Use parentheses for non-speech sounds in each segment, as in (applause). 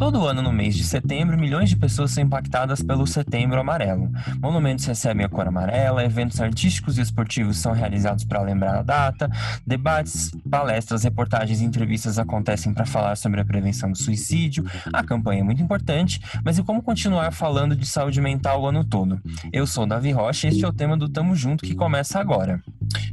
Todo ano, no mês de setembro, milhões de pessoas são impactadas pelo Setembro Amarelo. Monumentos recebem a cor amarela, eventos artísticos e esportivos são realizados para lembrar a data, debates, palestras, reportagens e entrevistas acontecem para falar sobre a prevenção do suicídio. A campanha é muito importante, mas e como continuar falando de saúde mental o ano todo? Eu sou Davi Rocha e este é o tema do Tamo Junto que começa agora.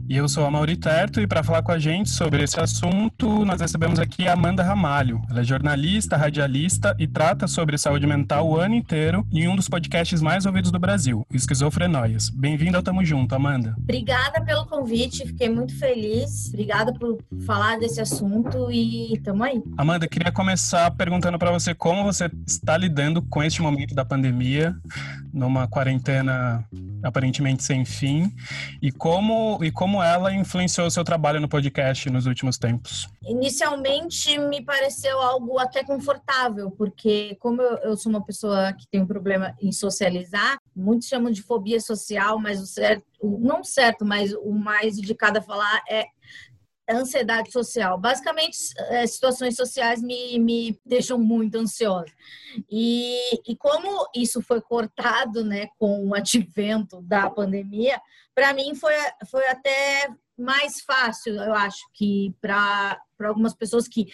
E eu sou a Mauri Terto e para falar com a gente sobre esse assunto, nós recebemos aqui a Amanda Ramalho. Ela é jornalista, radialista e trata sobre saúde mental o ano inteiro em um dos podcasts mais ouvidos do Brasil, Esquizofrenóias. Bem-vinda ao Tamo Junto, Amanda. Obrigada pelo convite, fiquei muito feliz. Obrigada por falar desse assunto e tamo aí. Amanda, queria começar perguntando para você como você está lidando com este momento da pandemia, numa quarentena aparentemente sem fim, e como e como ela influenciou o seu trabalho no podcast nos últimos tempos. Inicialmente me pareceu algo até confortável, porque como eu, eu sou uma pessoa que tem um problema em socializar, muitos chamam de fobia social, mas o certo, não certo, mas o mais indicado a falar é ansiedade social. Basicamente, é, situações sociais me, me deixam muito ansiosa. E, e como isso foi cortado né, com o advento da pandemia, para mim foi, foi até mais fácil, eu acho, que para algumas pessoas que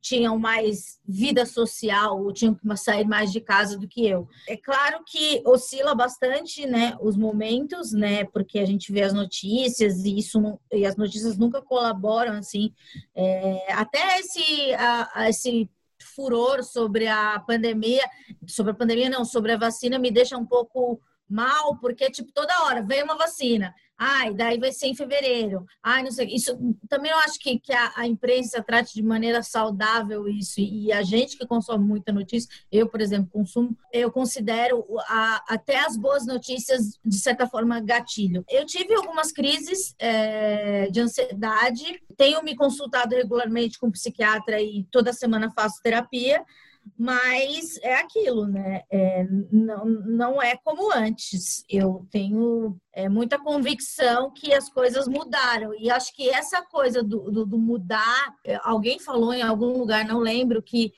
tinham mais vida social ou tinham que sair mais de casa do que eu. É claro que oscila bastante, né, os momentos, né, porque a gente vê as notícias e isso e as notícias nunca colaboram assim. É, até esse a, a esse furor sobre a pandemia, sobre a pandemia não, sobre a vacina me deixa um pouco mal, porque, tipo, toda hora vem uma vacina. Ai, daí vai ser em fevereiro. Ai, não sei. Isso também eu acho que, que a, a imprensa trate de maneira saudável isso. E, e, a gente que consome muita notícia, eu, por exemplo, consumo, eu considero a, até as boas notícias, de certa forma, gatilho. Eu tive algumas crises é, de ansiedade, tenho me consultado regularmente com um psiquiatra e toda semana faço terapia mas é aquilo, né? É, não, não é como antes. Eu tenho é, muita convicção que as coisas mudaram. E acho que essa coisa do, do, do mudar, é, alguém falou em algum lugar, não lembro, que,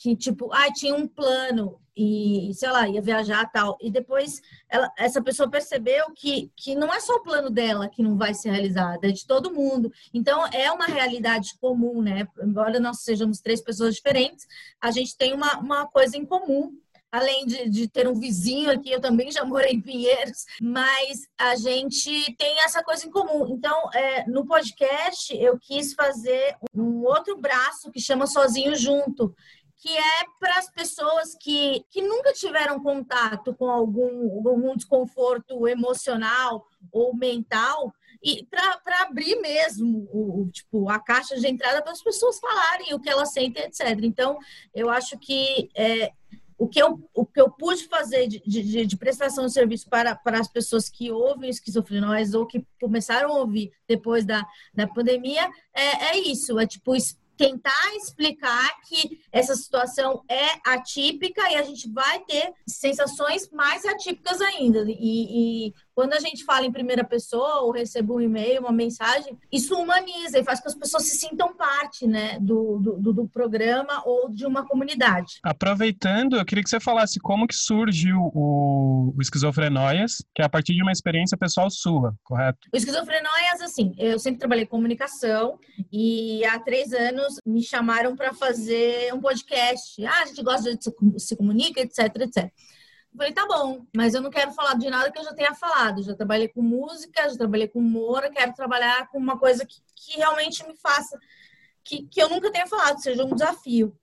que tipo, ah, tinha um plano e, sei lá, ia viajar tal. E depois ela, essa pessoa percebeu que, que não é só o plano dela que não vai ser realizado, é de todo mundo. Então, é uma realidade comum, né? Embora nós sejamos três pessoas diferentes, a gente tem uma, uma coisa em comum. Além de, de ter um vizinho aqui, eu também já morei em Pinheiros, mas a gente tem essa coisa em comum. Então, é, no podcast, eu quis fazer um outro braço que chama Sozinho Junto, que é para as pessoas que, que nunca tiveram contato com algum, algum desconforto emocional ou mental e para abrir mesmo o, tipo a caixa de entrada para as pessoas falarem o que elas sentem etc então eu acho que é, o que eu o que eu pude fazer de, de, de prestação de serviço para, para as pessoas que ouvem esquizofrenóis ou que começaram a ouvir depois da, da pandemia é, é isso. É tipo tentar explicar que essa situação é atípica e a gente vai ter sensações mais atípicas ainda. E, e quando a gente fala em primeira pessoa ou recebe um e-mail, uma mensagem, isso humaniza e faz com que as pessoas se sintam parte né, do, do, do, programa ou de uma comunidade. Aproveitando, eu queria que você falasse como que surgiu o, o Esquizofrenóias, que é a partir de uma experiência pessoal sua, correto? O Esquizofrenóias, assim, eu sempre trabalhei com comunicação e há três anos me chamaram para fazer um podcast. Ah, a gente gosta de se, se comunica, etc, etc. Eu falei, tá bom, mas eu não quero falar de nada que eu já tenha falado. Já trabalhei com música, já trabalhei com humor, quero trabalhar com uma coisa que, que realmente me faça, que, que eu nunca tenha falado, seja um desafio.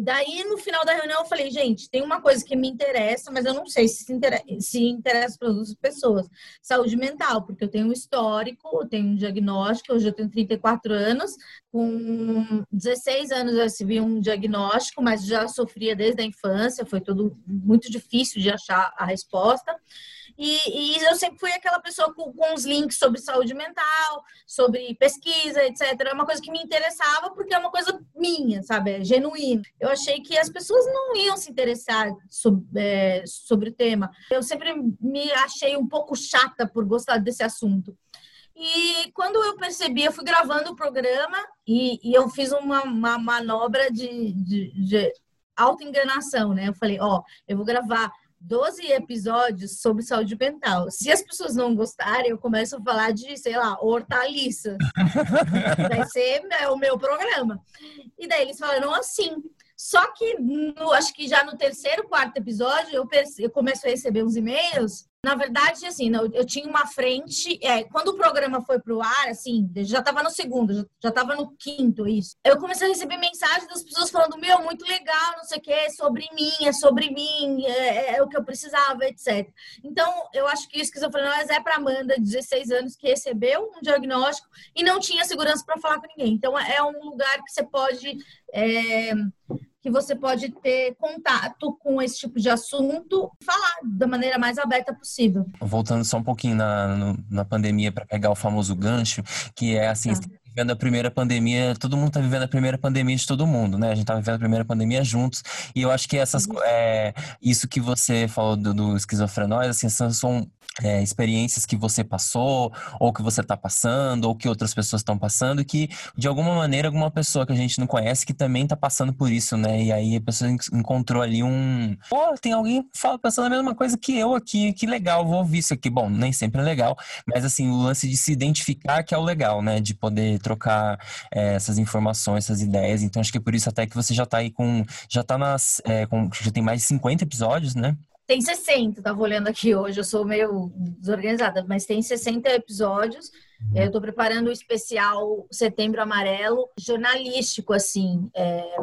Daí, no final da reunião, eu falei, gente, tem uma coisa que me interessa, mas eu não sei se interessa, se interessa para outras pessoas. Saúde mental, porque eu tenho um histórico, eu tenho um diagnóstico, hoje eu tenho 34 anos, com 16 anos eu recebi um diagnóstico, mas já sofria desde a infância, foi tudo muito difícil de achar a resposta. E, e eu sempre fui aquela pessoa com, com os links sobre saúde mental, sobre pesquisa, etc. É uma coisa que me interessava porque é uma coisa minha, sabe? É genuína. Eu achei que as pessoas não iam se interessar sobre, é, sobre o tema. Eu sempre me achei um pouco chata por gostar desse assunto. E quando eu percebi, eu fui gravando o programa e, e eu fiz uma, uma manobra de, de, de né? Eu falei, ó, eu vou gravar 12 episódios sobre saúde mental. Se as pessoas não gostarem, eu começo a falar de, sei lá, hortaliça. (laughs) Vai ser o meu programa. E daí eles falaram assim. Só que, no, acho que já no terceiro, quarto episódio, eu, eu começo a receber uns e-mails na verdade, assim, eu tinha uma frente. É, quando o programa foi pro ar, assim, já estava no segundo, já estava no quinto, isso. Eu comecei a receber mensagens das pessoas falando: Meu, muito legal, não sei o quê, é sobre mim, é sobre mim, é, é, é o que eu precisava, etc. Então, eu acho que esquizofrenia é para Amanda, 16 anos, que recebeu um diagnóstico e não tinha segurança para falar com ninguém. Então, é um lugar que você pode. É, que você pode ter contato com esse tipo de assunto e falar da maneira mais aberta possível. Voltando só um pouquinho na, no, na pandemia para pegar o famoso gancho, que é assim, tá. Vivendo a primeira pandemia, todo mundo está vivendo a primeira pandemia de todo mundo, né? A gente está vivendo a primeira pandemia juntos. E eu acho que essas uhum. é, isso que você falou do, do esquizofrenóis, assim, são é, experiências que você passou, ou que você está passando, ou que outras pessoas estão passando, que de alguma maneira alguma pessoa que a gente não conhece que também está passando por isso, né? E aí a pessoa encontrou ali um. Pô, tem alguém pensando a mesma coisa que eu aqui, que legal, vou ouvir isso aqui. Bom, nem sempre é legal, mas assim, o lance de se identificar que é o legal, né? De poder trocar é, essas informações, essas ideias. Então acho que é por isso até que você já está aí com. Já tá nas. É, com, já tem mais de 50 episódios, né? Tem 60, tava olhando aqui hoje, eu sou meio desorganizada, mas tem 60 episódios. Uhum. Eu estou preparando o especial Setembro Amarelo, jornalístico, assim, é,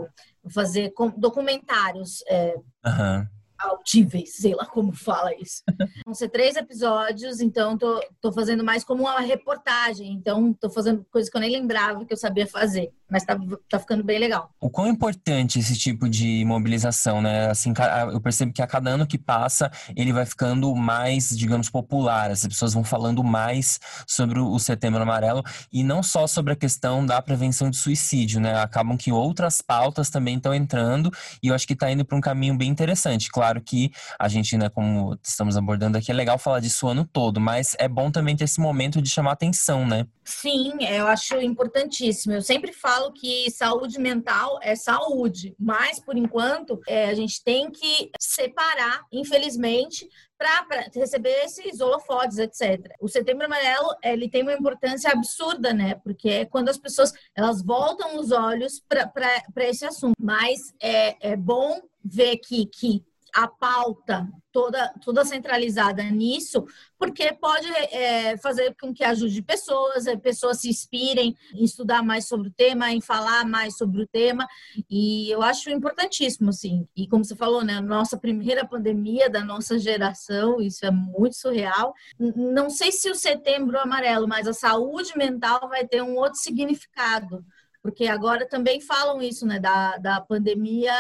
fazer documentários. É, uhum altíveis, sei lá como fala isso. (laughs) Vão ser três episódios, então tô, tô fazendo mais como uma reportagem. Então tô fazendo coisas que eu nem lembrava que eu sabia fazer. Mas tá, tá ficando bem legal. O quão importante esse tipo de mobilização, né? Assim, eu percebo que a cada ano que passa, ele vai ficando mais, digamos, popular. As pessoas vão falando mais sobre o Setembro Amarelo e não só sobre a questão da prevenção de suicídio, né? Acabam que outras pautas também estão entrando e eu acho que está indo para um caminho bem interessante. Claro que a gente, né, como estamos abordando aqui, é legal falar disso o ano todo, mas é bom também ter esse momento de chamar atenção, né? Sim, eu acho importantíssimo. Eu sempre falo que saúde mental é saúde, mas por enquanto é, a gente tem que separar, infelizmente, para receber esses holofotes, etc. O Setembro Amarelo ele tem uma importância absurda, né? Porque é quando as pessoas elas voltam os olhos para esse assunto. Mas é, é bom ver que, que a pauta toda, toda centralizada nisso, porque pode é, fazer com que ajude pessoas, é, pessoas se inspirem em estudar mais sobre o tema, em falar mais sobre o tema, e eu acho importantíssimo, assim. E como você falou, né, nossa primeira pandemia da nossa geração, isso é muito surreal. Não sei se o setembro amarelo, mas a saúde mental vai ter um outro significado, porque agora também falam isso, né, da, da pandemia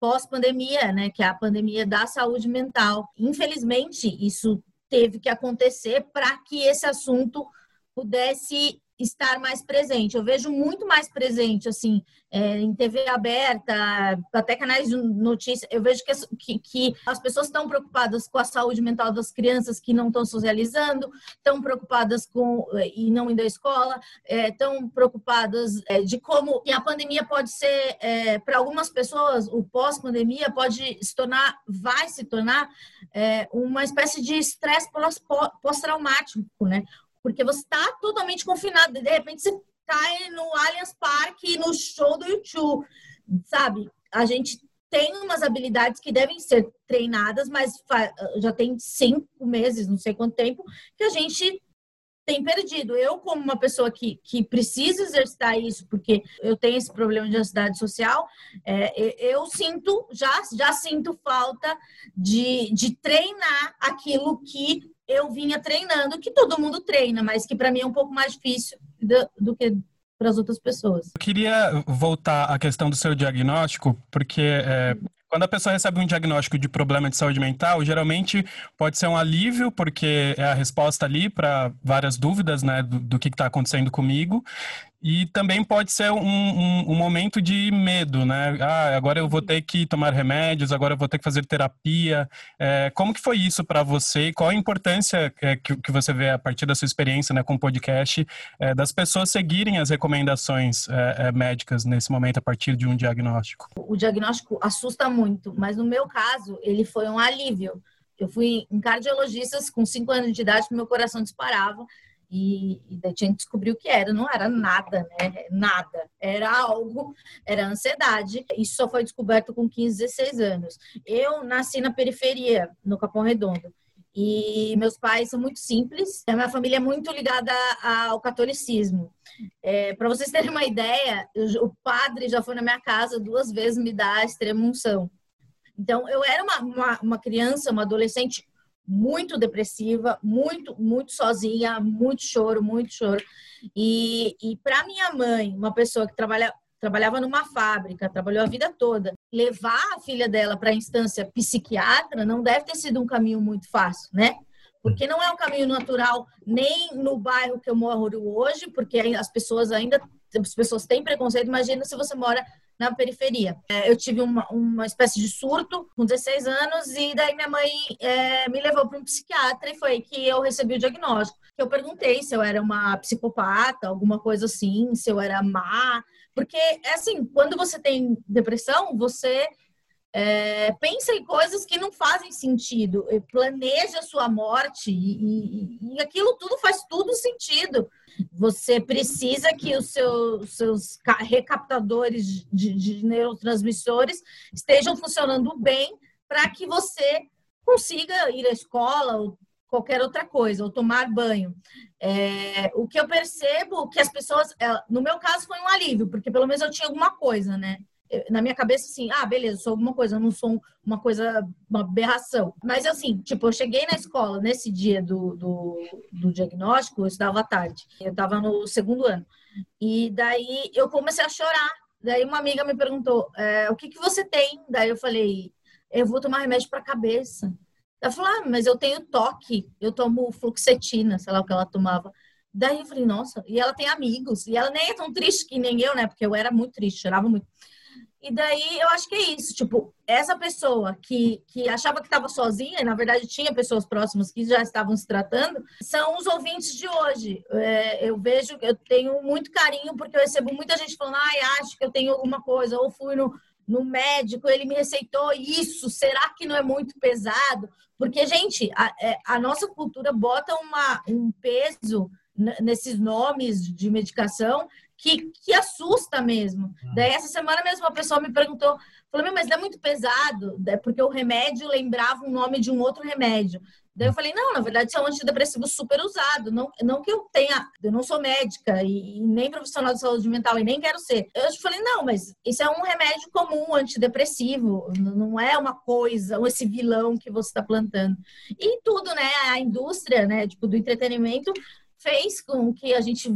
pós-pandemia, né, que é a pandemia da saúde mental. Infelizmente, isso teve que acontecer para que esse assunto pudesse estar mais presente. Eu vejo muito mais presente, assim, é, em TV aberta, até canais de notícia. Eu vejo que, que, que as pessoas estão preocupadas com a saúde mental das crianças que não estão socializando, estão preocupadas com e não indo à escola, estão é, preocupadas é, de como a pandemia pode ser, é, para algumas pessoas, o pós-pandemia pode se tornar, vai se tornar é, uma espécie de estresse pós-traumático, né? Porque você está totalmente confinado. De repente você cai no Allianz Parque, no show do YouTube, sabe? A gente tem umas habilidades que devem ser treinadas, mas já tem cinco meses, não sei quanto tempo, que a gente tem perdido. Eu, como uma pessoa que, que precisa exercitar isso, porque eu tenho esse problema de ansiedade social, é, eu sinto, já, já sinto falta de, de treinar aquilo que eu vinha treinando, que todo mundo treina, mas que para mim é um pouco mais difícil do, do que para as outras pessoas. Eu queria voltar à questão do seu diagnóstico, porque é, quando a pessoa recebe um diagnóstico de problema de saúde mental, geralmente pode ser um alívio, porque é a resposta ali para várias dúvidas né, do, do que está acontecendo comigo. E também pode ser um, um, um, momento de medo, né? Ah, agora eu vou ter que tomar remédios, agora eu vou ter que fazer terapia. É, como que foi isso para você? Qual a importância é, que, que, você vê a partir da sua experiência né, com o podcast é, das pessoas seguirem as recomendações é, é, médicas nesse momento a partir de um diagnóstico? O diagnóstico assusta muito, mas no meu caso ele foi um alívio. Eu fui em cardiologistas com 5 anos de idade, meu coração disparava e, e daí tinha que descobrir o que era. Não era nada, né? Nada. Era algo, era ansiedade. Isso só foi descoberto com 15, 16 anos. Eu nasci na periferia, no Capão Redondo. E meus pais são muito simples. A minha família é muito ligada ao catolicismo. É, Para vocês terem uma ideia, o padre já foi na minha casa duas vezes me dar a extrema unção. Então, eu era uma, uma, uma criança, uma adolescente muito depressiva, muito, muito sozinha, muito choro, muito choro. E, e para minha mãe, uma pessoa que trabalha, trabalhava numa fábrica, trabalhou a vida toda, levar a filha dela para a instância psiquiatra não deve ter sido um caminho muito fácil, né? Porque não é um caminho natural nem no bairro que eu moro hoje, porque as pessoas ainda as pessoas têm preconceito. Imagina se você mora na periferia. É, eu tive uma, uma espécie de surto com 16 anos e daí minha mãe é, me levou para um psiquiatra e foi que eu recebi o diagnóstico. Eu perguntei se eu era uma psicopata, alguma coisa assim, se eu era má, porque é assim, quando você tem depressão, você é, pensa em coisas que não fazem sentido, planeja a sua morte e, e, e aquilo tudo faz tudo sentido. Você precisa que os seus, seus recaptadores de, de neurotransmissores estejam funcionando bem para que você consiga ir à escola ou qualquer outra coisa, ou tomar banho. É, o que eu percebo que as pessoas, é, no meu caso foi um alívio, porque pelo menos eu tinha alguma coisa, né? Na minha cabeça, assim, ah, beleza, sou alguma coisa, eu não sou uma coisa, uma aberração. Mas, assim, tipo, eu cheguei na escola nesse dia do, do, do diagnóstico, eu estudava à tarde, eu estava no segundo ano. E daí eu comecei a chorar. Daí uma amiga me perguntou, é, o que, que você tem? Daí eu falei, eu vou tomar remédio para cabeça. Ela falou, ah, mas eu tenho toque, eu tomo fluoxetina, sei lá o que ela tomava. Daí eu falei, nossa, e ela tem amigos, e ela nem é tão triste que nem eu, né? Porque eu era muito triste, chorava muito. E daí eu acho que é isso, tipo, essa pessoa que, que achava que estava sozinha, e na verdade tinha pessoas próximas que já estavam se tratando, são os ouvintes de hoje. É, eu vejo, eu tenho muito carinho, porque eu recebo muita gente falando, ai, acho que eu tenho alguma coisa, ou fui no, no médico, ele me receitou isso, será que não é muito pesado? Porque, gente, a, é, a nossa cultura bota uma, um peso nesses nomes de medicação que, que assusta mesmo. Hum. Daí, essa semana mesmo, uma pessoa me perguntou, falou, mas não é muito pesado, é porque o remédio lembrava o nome de um outro remédio. Daí eu falei, não, na verdade, isso é um antidepressivo super usado. Não, não que eu tenha, eu não sou médica e, e, nem profissional de saúde mental e nem quero ser. Eu falei, não, mas isso é um remédio comum, antidepressivo. Não é uma coisa, esse vilão que você está plantando. E tudo, né? A indústria, né, tipo, do entretenimento fez com que a gente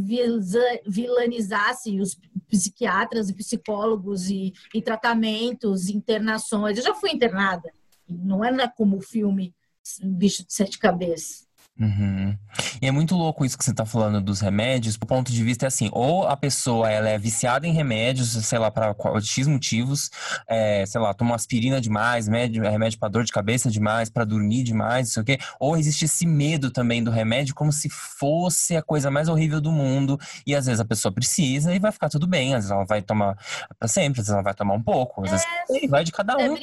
vilanizasse os psiquiatras e psicólogos e, e tratamentos, internações. Eu já fui internada, não é como o filme Bicho de Sete Cabeças. Uhum. E é muito louco isso que você está falando dos remédios, do ponto de vista é assim, ou a pessoa ela é viciada em remédios, sei lá, para X motivos, é, sei lá, toma aspirina demais, remédio, remédio para dor de cabeça demais, para dormir demais, não sei o quê, ou existe esse medo também do remédio como se fosse a coisa mais horrível do mundo, e às vezes a pessoa precisa e vai ficar tudo bem, às vezes ela vai tomar para sempre, às vezes ela vai tomar um pouco, às vezes é, vai de cada um.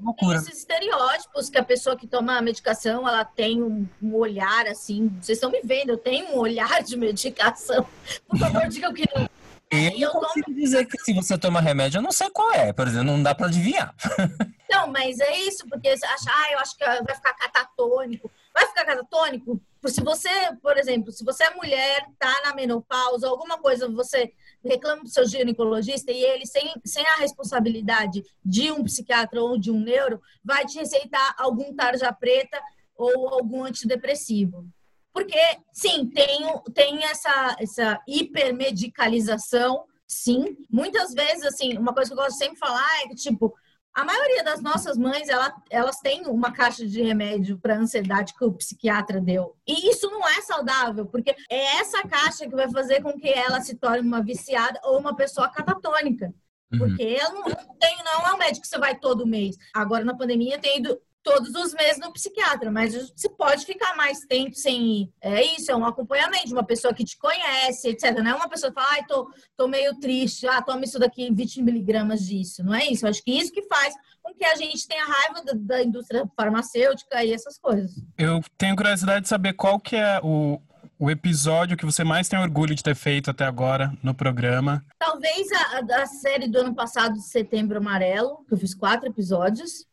Loucura. Tem esses estereótipos que a pessoa que toma a medicação, ela tem um olhar olhar assim. Vocês estão me vendo, eu tenho um olhar de medicação. Por favor, digam que não. Eu, eu consigo tomo... dizer que se você toma remédio, eu não sei qual é, por exemplo, não dá para adivinhar. (laughs) Não, mas é isso, porque você acha, ah, eu acho que vai ficar catatônico. Vai ficar catatônico? Se você, por exemplo, se você é mulher, tá na menopausa, alguma coisa, você reclama do seu ginecologista e ele, sem, sem a responsabilidade de um psiquiatra ou de um neuro, vai te receitar algum tarja preta ou algum antidepressivo. Porque, sim, tem, tem essa, essa hipermedicalização, sim. Muitas vezes, assim, uma coisa que eu gosto sempre de falar é que, tipo, a maioria das nossas mães, ela, elas têm uma caixa de remédio para ansiedade que o psiquiatra deu. E isso não é saudável, porque é essa caixa que vai fazer com que ela se torne uma viciada ou uma pessoa catatônica. Uhum. Porque ela não, tem, não é um médico que você vai todo mês. Agora, na pandemia, tem ido todos os meses no psiquiatra, mas você pode ficar mais tempo sem ir. É isso, é um acompanhamento de uma pessoa que te conhece, etc. Não é uma pessoa que fala, ai, tô, tô meio triste, ah, toma isso daqui, 20 miligramas disso. Não é isso. Eu acho que isso que faz com que a gente tenha raiva da, da indústria farmacêutica e essas coisas. Eu tenho curiosidade de saber qual que é o, o episódio que você mais tem orgulho de ter feito até agora no programa? Talvez a, a série do ano passado, de Setembro Amarelo, que eu fiz quatro episódios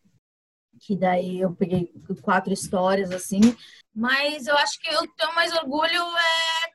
que daí eu peguei quatro histórias assim. Mas eu acho que eu tenho mais orgulho é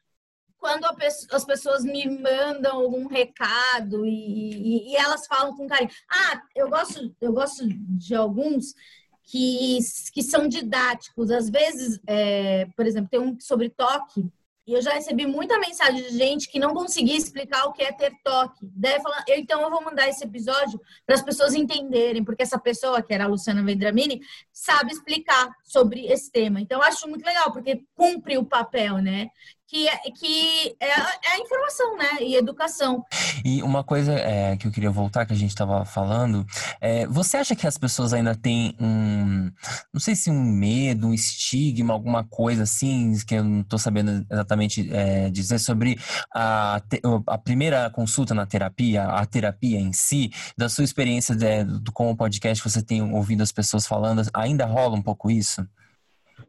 quando as pessoas me mandam algum recado e, e, e, elas falam com carinho. Ah, eu gosto, eu gosto de alguns que, que são didáticos. Às vezes, é, por exemplo, tem um sobre toque e eu já recebi muita mensagem de gente que não conseguia explicar o que é ter toque. Daí falar, então eu vou mandar esse episódio para as pessoas entenderem, porque essa pessoa, que era a Luciana Vendramini, sabe explicar sobre esse tema. Então eu acho muito legal, porque cumpre o papel, né? Que, é, que é, é, a informação, né? E educação. E uma coisa é, que eu queria voltar, que a gente estava falando, é, você acha que as pessoas ainda têm um, não sei se um medo, um estigma, alguma coisa assim, que eu não estou sabendo exatamente é, dizer sobre a, a primeira consulta na terapia, a terapia em si, da sua experiência de, do, com o podcast, você tem ouvido as pessoas falando, ainda rola um pouco isso?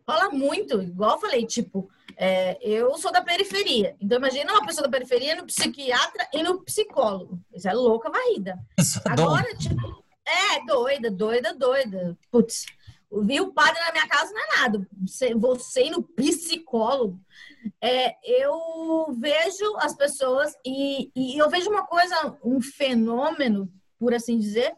Rola muito, igual eu falei, tipo, é, eu sou da periferia. Então, imagina uma pessoa da periferia no psiquiatra e no psicólogo. Isso é louca varrida. (laughs) Isso é Agora, doido. tipo, é doida, doida, doida. Putz, vi o padre na minha casa não é nada. Você, no psicólogo. É, eu vejo as pessoas e, e eu vejo uma coisa, um fenômeno, por assim dizer,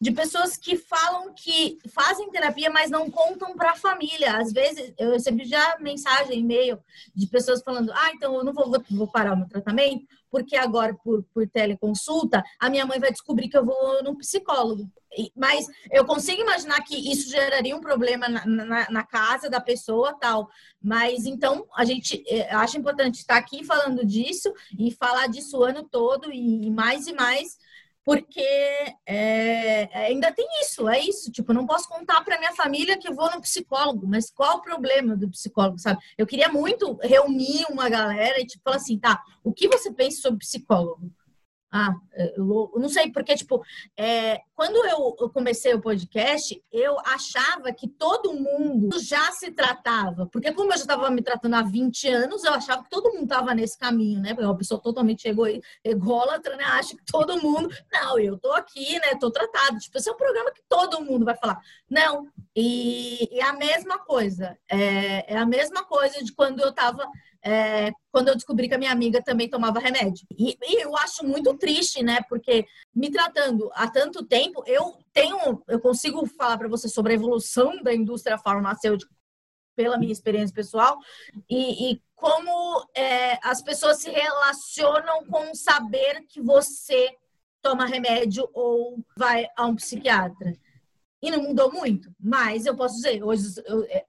de pessoas que falam que fazem terapia, mas não contam para a família. Às vezes, eu recebi já mensagem, e-mail de pessoas falando: ah, então eu não vou, vou parar o meu tratamento, porque agora, por, por teleconsulta, a minha mãe vai descobrir que eu vou no psicólogo. Mas eu consigo imaginar que isso geraria um problema na, na, na casa da pessoa tal. Mas então a gente é, acha importante estar aqui falando disso e falar disso o ano todo e mais e mais porque é, ainda tem isso, é isso. Tipo, não posso contar para minha família que eu vou no psicólogo, mas qual o problema do psicólogo, sabe? Eu queria muito reunir uma galera e tipo falar assim, tá? O que você pensa sobre psicólogo? Ah, é, não sei, porque, tipo, é, quando eu comecei o podcast, eu achava que todo mundo já se tratava. Porque, como eu já estava me tratando há 20 anos, eu achava que todo mundo estava nesse caminho, né? Porque uma pessoa totalmente ego, ególatra, né? Acha que todo mundo. Não, eu tô aqui, né? Tô tratado. Tipo, esse é um programa que todo mundo vai falar. Não. E, e a mesma coisa. É, é a mesma coisa de quando eu estava é, quando eu descobri que a minha amiga também tomava remédio. E, e, eu acho muito triste, né? Porque me tratando há tanto tempo, eu tenho, eu consigo falar para você sobre a evolução da indústria farmacêutica pela minha experiência pessoal e, e como é, as pessoas se relacionam com saber que você toma remédio ou vai a um psiquiatra. E não mudou muito, mas eu posso dizer, hoje,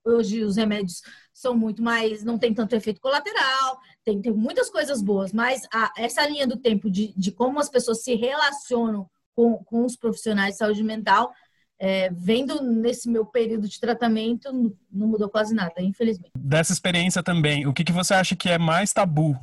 hoje os remédios são muito mais, não tem tanto efeito colateral, tem, tem muitas coisas boas, mas a, essa linha do tempo de, de como as pessoas se relacionam com, com os profissionais de saúde mental, é, vendo nesse meu período de tratamento, não mudou quase nada, infelizmente. Dessa experiência também, o que, que você acha que é mais tabu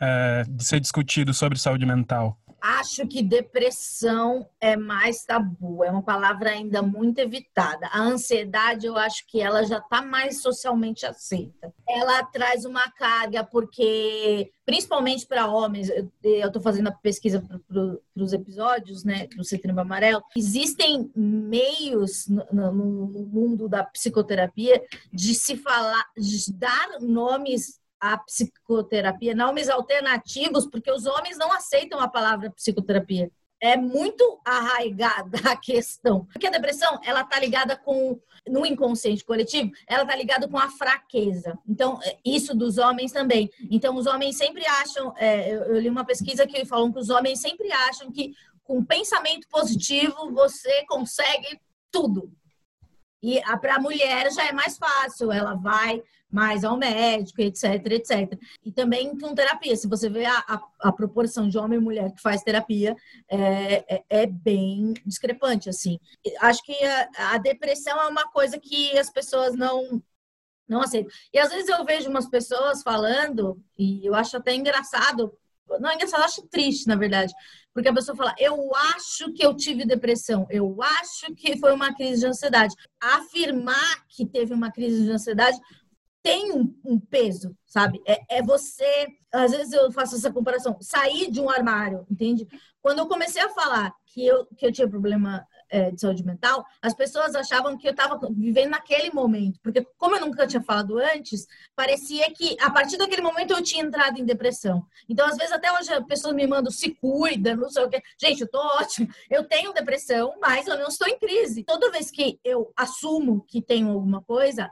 é, de ser discutido sobre saúde mental? Acho que depressão é mais tabu, é uma palavra ainda muito evitada. A ansiedade, eu acho que ela já está mais socialmente aceita. Ela traz uma carga, porque, principalmente para homens, eu estou fazendo a pesquisa para os episódios, né, do Setembro Amarelo, existem meios no, no mundo da psicoterapia de se falar, de dar nomes a psicoterapia, nomes alternativos, porque os homens não aceitam a palavra psicoterapia. É muito arraigada a questão. Porque a depressão, ela tá ligada com, no inconsciente coletivo, ela tá ligada com a fraqueza. Então, é, isso dos homens também. Então, os homens sempre acham, é, eu, eu li uma pesquisa que falam que os homens sempre acham que com pensamento positivo você consegue tudo. E para a mulher já é mais fácil, ela vai mais ao médico, etc, etc. E também com terapia. Se você vê a, a, a proporção de homem e mulher que faz terapia, é, é, é bem discrepante, assim. Acho que a, a, depressão é uma coisa que as pessoas não não aceitam. E às vezes eu vejo umas pessoas falando, e eu acho até engraçado, não é engraçado, acho triste, na verdade. Porque a pessoa fala, eu acho que eu tive depressão, eu acho que foi uma crise de ansiedade. Afirmar que teve uma crise de ansiedade tem um, um peso, sabe? É, é, você, às vezes eu faço essa comparação, sair de um armário, entende? Quando eu comecei a falar que eu, que eu tinha problema de saúde mental, as pessoas achavam que eu estava vivendo naquele momento, porque como eu nunca tinha falado antes, parecia que a partir daquele momento eu tinha entrado em depressão. Então, às vezes, até hoje a pessoa me manda se cuida, não sei o quê. Gente, eu tô ótimo, eu tenho depressão, mas eu não estou em crise. Toda vez que eu assumo que tenho alguma coisa,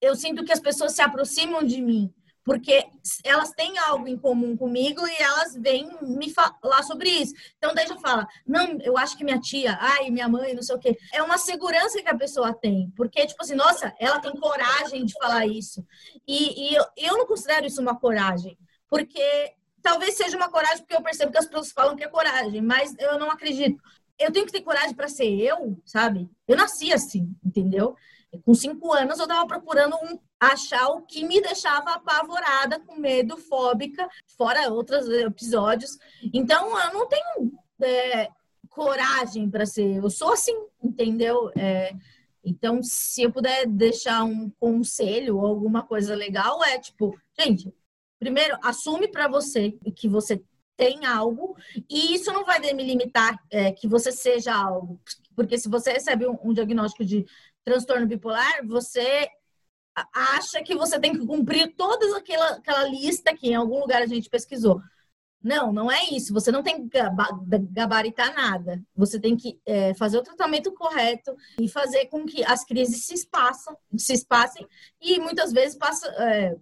eu sinto que as pessoas se aproximam de mim porque elas têm algo em comum comigo e elas vêm me falar sobre isso. Então, daí já fala, não, eu acho que minha tia, ai, minha mãe, não sei o quê. É uma segurança que a pessoa tem, porque, tipo assim, nossa, ela tem coragem de falar isso. E, e eu, eu não considero isso uma coragem, porque talvez seja uma coragem, porque eu percebo que as pessoas falam que é coragem, mas eu não acredito. Eu tenho que ter coragem para ser eu, sabe? Eu nasci assim, entendeu? Com cinco anos, eu estava procurando um, achar o que me deixava apavorada, com medo, fóbica, fora outros episódios. Então, eu não tenho é, coragem para ser. Eu sou assim, entendeu? É, então, se eu puder deixar um conselho ou alguma coisa legal, é tipo, gente, primeiro, assume para você que você tem algo e isso não vai me limitar é, que você seja algo. Porque se você recebe um, um diagnóstico de transtorno bipolar, você acha que você tem que cumprir toda aquela, aquela lista que em algum lugar a gente pesquisou. Não, não é isso. Você não tem que gabaritar nada. Você tem que é, fazer o tratamento correto e fazer com que as crises se espaçam, se espassem e muitas vezes passa é,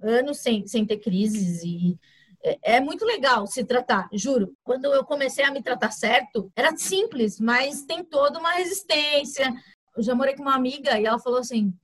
anos sem, sem ter crises e é, é muito legal se tratar, juro. Quando eu comecei a me tratar certo, era simples, mas tem toda uma resistência, eu já morei com uma amiga e ela falou assim: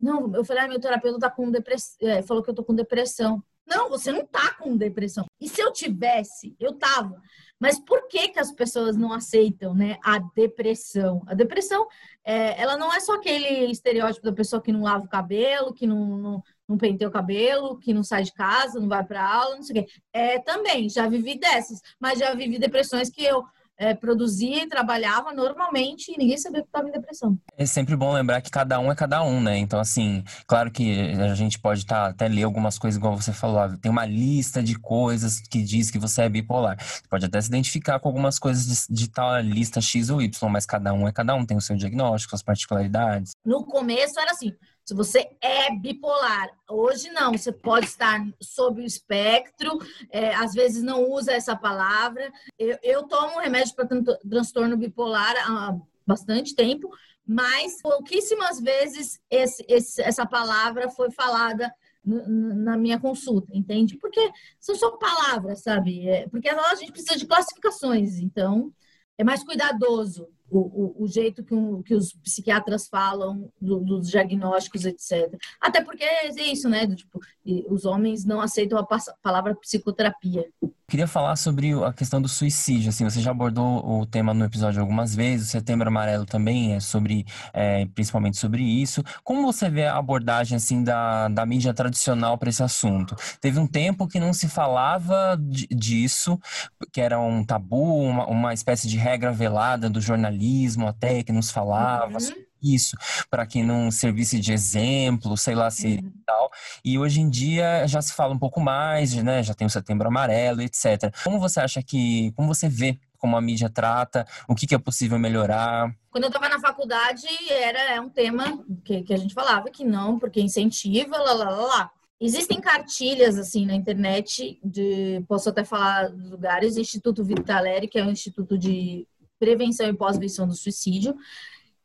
Não, eu falei, ah, meu terapeuta tá com depressão. É, falou que eu tô com depressão. Não, você não tá com depressão. E se eu tivesse, eu tava. Mas por que que as pessoas não aceitam, né, a depressão? A depressão, é, ela não é só aquele estereótipo da pessoa que não lava o cabelo, que não, não, não penteia o cabelo, que não sai de casa, não vai para aula, não sei o quê. É, também, já vivi dessas, mas já vivi depressões que eu é, produzia e trabalhava normalmente e ninguém sabia que estava em depressão. É sempre bom lembrar que cada um é cada um, né? Então, assim, claro que a gente pode tá, até ler algumas coisas, igual você falou, tem uma lista de coisas que diz que você é bipolar. Você pode até se identificar com algumas coisas de, de tal lista X ou Y, mas cada um é cada um, tem o seu diagnóstico, suas particularidades. No começo era assim, se você é bipolar, hoje não, você pode estar sob o espectro, é, às vezes não usa essa palavra. Eu, eu tomo remédio para transtorno bipolar há bastante tempo, mas pouquíssimas vezes esse, esse, essa palavra foi falada na minha consulta, entende? Porque são só palavras, sabe? É, porque a gente precisa de classificações, então é mais cuidadoso o, o, o jeito que, um, que, os psiquiatras falam do, dos diagnósticos, etc. Até porque é isso, né? Tipo, os homens não aceitam a palavra psicoterapia. Queria falar sobre a questão do suicídio. Assim, você já abordou o tema no episódio algumas vezes. O Setembro Amarelo também é sobre, é, principalmente sobre isso. Como você vê a abordagem assim da, da mídia tradicional para esse assunto? Teve um tempo que não se falava disso, que era um tabu, uma, uma espécie de regra velada do jornalismo até que nos falava. Uhum isso, para que não servisse de exemplo, sei lá se uhum. tal. E hoje em dia já se fala um pouco mais, né? Já tem o Setembro Amarelo, etc. Como você acha que, como você vê como a mídia trata, o que, que é possível melhorar? Quando eu estava na faculdade, era é um tema que, que a gente falava que não, porque incentiva, lá, lá, lá, lá. Existem cartilhas assim na internet de, posso até falar dos lugares, Instituto Vitaleri, que é o Instituto de Prevenção e Pós-Venção do Suicídio,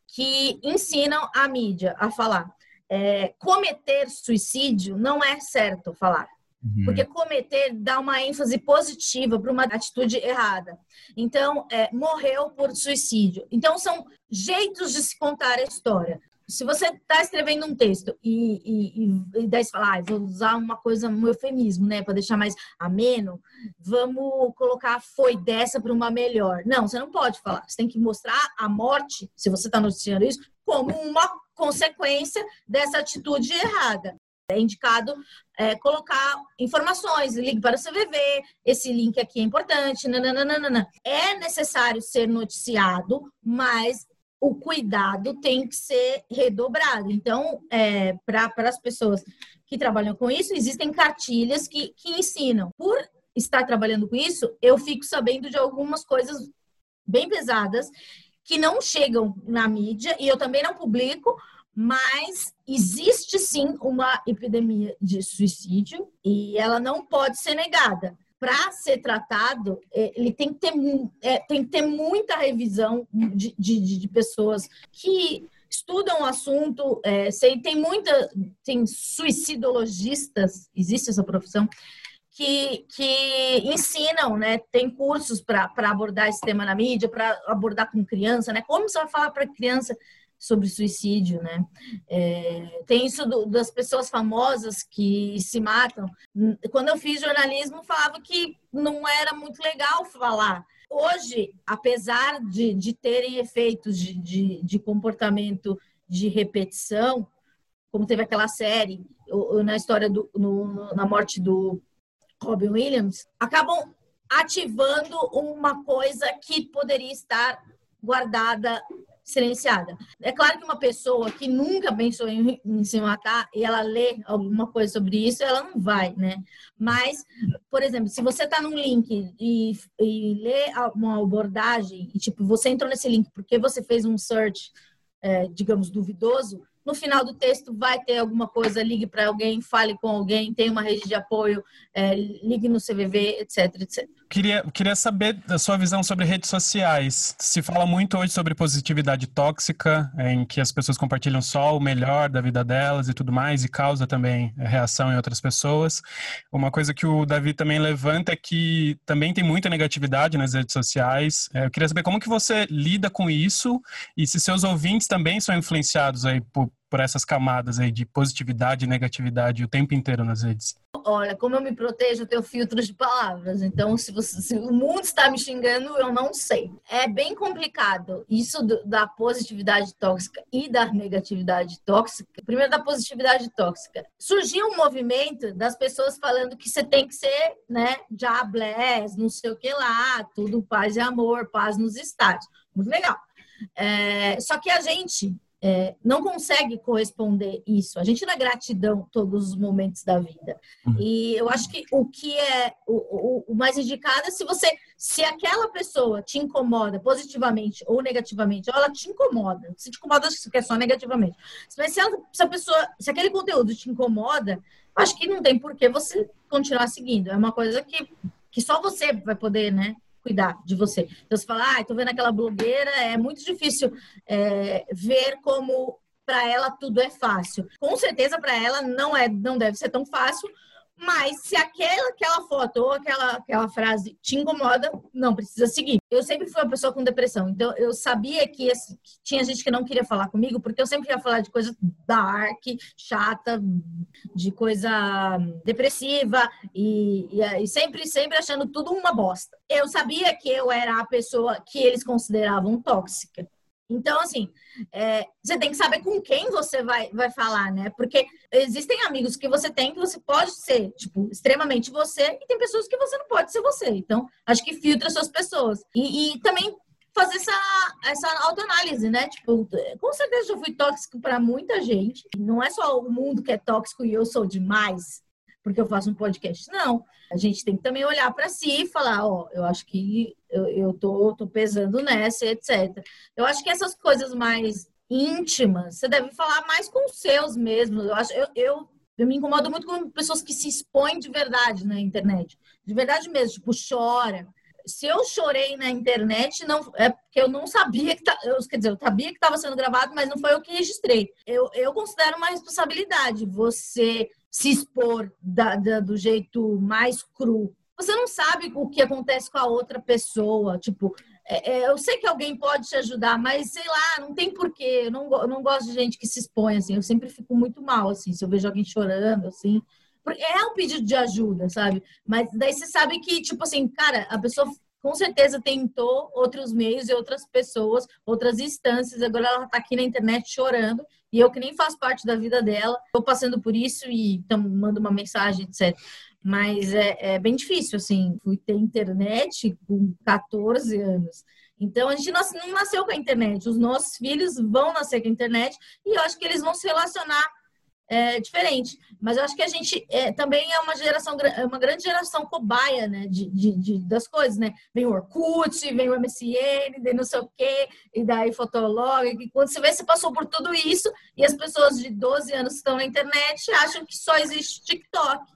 que ensinam a mídia a falar. É, cometer suicídio não é certo falar. Uhum. Porque cometer dá uma ênfase positiva para uma atitude errada. Então, é, morreu por suicídio. Então, são jeitos de se contar a história se você está escrevendo um texto e, e, e daí você fala, ah, vou usar uma coisa, um eufemismo, né, para deixar mais ameno, vamos colocar foi dessa para uma melhor. Não, você não pode falar. Você tem que mostrar a morte, se você está noticiando isso, como uma consequência dessa atitude errada. É indicado é, colocar informações, ligue para o CVV, esse link aqui é importante, nananana. É necessário ser noticiado, mas o cuidado tem que ser redobrado. Então, é, para as pessoas que trabalham com isso, existem cartilhas que, que ensinam. Por estar trabalhando com isso, eu fico sabendo de algumas coisas bem pesadas que não chegam na mídia e eu também não publico, mas existe sim uma epidemia de suicídio e ela não pode ser negada para ser tratado, é, ele tem que ter, é, tem que ter muita revisão de, de, de pessoas que estudam o assunto, é, tem muita, tem suicidologistas, existe essa profissão, que, que ensinam, né? Tem cursos para abordar esse tema na mídia, para abordar com criança, né? Como você vai falar para criança sobre suicídio, né? É, tem isso do, das pessoas famosas que se matam. Quando eu fiz jornalismo, falava que não era muito legal falar. Hoje, apesar de, de terem efeitos de, de, de comportamento de repetição, como teve aquela série na história do no, na morte do Robin Williams, acabam ativando uma coisa que poderia estar guardada silenciada. É claro que uma pessoa que nunca pensou em, em, se matar e ela lê alguma coisa sobre isso, ela não vai, né? Mas, por exemplo, se você está num link e, e lê uma abordagem e, tipo, você entrou nesse link porque você fez um search, é, digamos, duvidoso, no final do texto vai ter alguma coisa, ligue para alguém, fale com alguém, tem uma rede de apoio, é, ligue no CVV, etc, etc. Queria, queria saber da sua visão sobre redes sociais. Se fala muito hoje sobre positividade tóxica, em que as pessoas compartilham só o melhor da vida delas e tudo mais, e causa também reação em outras pessoas. Uma coisa que o Davi também levanta é que também tem muita negatividade nas redes sociais. É, eu queria saber como que você lida com isso e se seus ouvintes também são influenciados aí por, por essas camadas aí de positividade e negatividade o tempo inteiro nas redes? Olha, como eu me protejo, eu tenho filtros de palavras. Então, se, você, se o mundo está me xingando, eu não sei. É bem complicado isso do, da positividade tóxica e da negatividade tóxica. Primeiro, da positividade tóxica. Surgiu um movimento das pessoas falando que você tem que ser, né, bless, não sei o que lá, tudo paz e amor, paz nos estádios. Muito legal. É, só que a gente é, não consegue corresponder isso. A gente não é gratidão todos os momentos da vida. Uhum. E eu acho que o que é o, o, o, mais indicado é se você, se aquela pessoa te incomoda positivamente ou negativamente, ou ela te incomoda, se te incomoda, acho que é só negativamente. Mas se, ela, se a pessoa, se aquele conteúdo te incomoda, acho que não tem por que você continuar seguindo. É uma coisa que, que só você vai poder, né? Cuidar de você. Então você fala, ah, estou vendo aquela blogueira, é muito difícil é, ver como para ela tudo é fácil. Com certeza para ela não é, não deve ser tão fácil, mas se aquela, aquela foto ou aquela, aquela frase te incomoda, não precisa seguir. Eu sempre fui uma pessoa com depressão, então eu sabia que, que tinha gente que não queria falar comigo, porque eu sempre ia falar de coisa dark, chata, de coisa depressiva e, e, e sempre, sempre achando tudo uma bosta. Eu sabia que eu era a pessoa que eles consideravam tóxica. Então, assim, é, você tem que saber com quem você vai, vai falar, né? Porque existem amigos que você tem que você pode ser, tipo, extremamente você, e tem pessoas que você não pode ser você. Então, acho que filtra suas pessoas. E, e também fazer essa, essa autoanálise, né? Tipo, com certeza eu fui tóxico para muita gente. Não é só o mundo que é tóxico e eu sou demais porque eu faço um podcast. Não. A gente tem que também olhar para si e falar, ó, eu acho que eu, eu tô, tô pesando nessa, etc. Eu acho que essas coisas mais íntimas, você deve falar mais com os seus mesmo. Eu acho, eu, eu, eu me incomodo muito com pessoas que se expõem de verdade na internet. De verdade mesmo, tipo, chora. Se eu chorei na internet, não é porque eu não sabia que tá, eu, quer dizer, eu sabia que estava sendo gravado, mas não foi eu que registrei. Eu, eu considero uma responsabilidade você se expor da, da, do jeito mais cru. Você não sabe o que acontece com a outra pessoa. Tipo, é, é, eu sei que alguém pode te ajudar, mas sei lá, não tem porquê. Eu não, eu não gosto de gente que se expõe, assim. Eu sempre fico muito mal, assim, se eu vejo alguém chorando, assim. É um pedido de ajuda, sabe? Mas daí você sabe que, tipo assim, cara, a pessoa com certeza tentou outros meios e outras pessoas, outras instâncias. Agora ela tá aqui na internet chorando e eu que nem faço parte da vida dela, tô passando por isso e então mando uma mensagem, etc. Mas é, é bem difícil, assim. Fui ter internet com 14 anos. Então, a gente não nasceu com a internet. Os nossos filhos vão nascer com a internet e eu acho que eles vão se relacionar é, diferente. Mas eu acho que a gente é, também é uma geração, é uma grande geração cobaia, né? De, de, de, das coisas, né? Vem o Orkut, vem o MSN, vem não sei o quê, e daí Fotolog. E quando você vê, você passou por tudo isso e as pessoas de 12 anos estão na internet acham que só existe TikTok.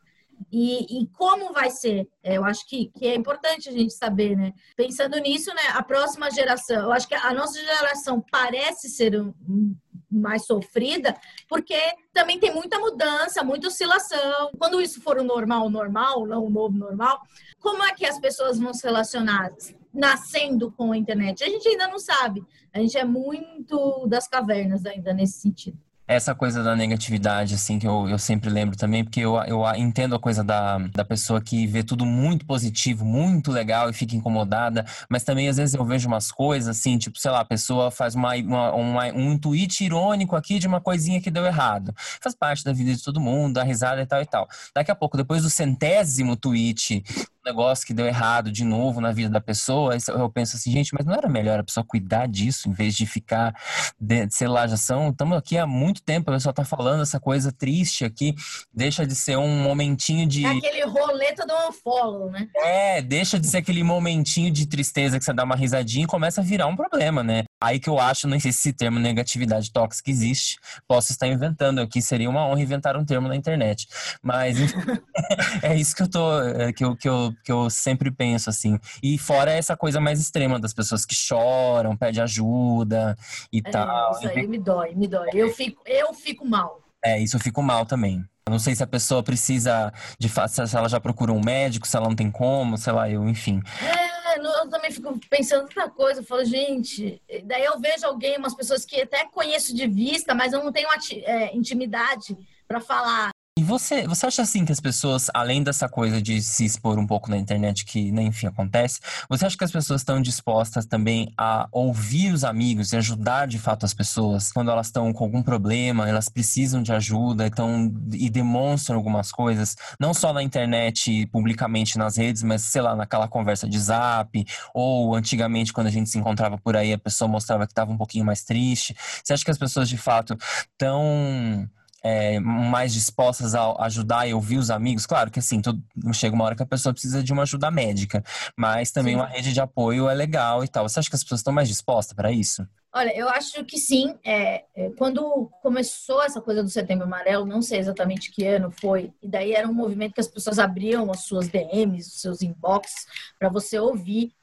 E, e, como vai ser? É, eu acho que, que é importante a gente saber, né? Pensando nisso, né? A próxima geração, eu acho que a nossa geração parece ser um mais sofrida, porque também tem muita mudança, muita oscilação. Quando isso for o normal, normal, não o novo normal, como é que as pessoas vão se relacionar? Nascendo com a internet? A gente ainda não sabe. A gente é muito das cavernas ainda nesse sentido essa coisa da negatividade, assim, que eu, eu sempre lembro também, porque eu, eu entendo a coisa da, da pessoa que vê tudo muito positivo, muito legal e fica incomodada, mas também às vezes eu vejo umas coisas, assim, tipo, sei lá, a pessoa faz uma, uma, uma, um tweet irônico aqui de uma coisinha que deu errado. Faz parte da vida de todo mundo, dá risada e tal e tal. Daqui a pouco, depois do centésimo tweet, negócio que deu errado de novo na vida da pessoa, eu penso assim, gente, mas não era melhor a pessoa cuidar disso em vez de ficar, de, sei lá, já são, estamos aqui há muito tempo a pessoa tá falando essa coisa triste aqui, deixa de ser um momentinho de. É aquele roleta do unfollow, né? É, deixa de ser aquele momentinho de tristeza que você dá uma risadinha e começa a virar um problema, né? Aí que eu acho, não sei se esse termo negatividade tóxica existe, posso estar inventando aqui, seria uma honra inventar um termo na internet. Mas (laughs) é isso que eu tô, é, que eu, que, eu, que eu sempre penso, assim. E fora essa coisa mais extrema das pessoas que choram, pedem ajuda e é, tal. Isso aí me dói, me dói. Eu fico, eu fico mal. É, isso eu fico mal também. Eu não sei se a pessoa precisa de se ela já procura um médico, se ela não tem como, sei lá, eu, enfim. É, eu também fico pensando outra coisa. Eu falo, gente, daí eu vejo alguém, umas pessoas que até conheço de vista, mas eu não tenho é, intimidade para falar. E você, você acha assim que as pessoas, além dessa coisa de se expor um pouco na internet, que, né, enfim, acontece, você acha que as pessoas estão dispostas também a ouvir os amigos e ajudar de fato as pessoas quando elas estão com algum problema, elas precisam de ajuda então, e demonstram algumas coisas, não só na internet, publicamente nas redes, mas sei lá, naquela conversa de zap, ou antigamente quando a gente se encontrava por aí, a pessoa mostrava que estava um pouquinho mais triste. Você acha que as pessoas de fato estão é, mais dispostas a ajudar e ouvir os amigos. Claro que assim, todo, chega uma hora que a pessoa precisa de uma ajuda médica, mas também sim. uma rede de apoio é legal e tal. Você acha que as pessoas estão mais dispostas para isso? Olha, eu acho que sim. É, é, quando começou essa coisa do Setembro Amarelo, não sei exatamente que ano foi, e daí era um movimento que as pessoas abriam as suas DMs, os seus inbox, para você ouvir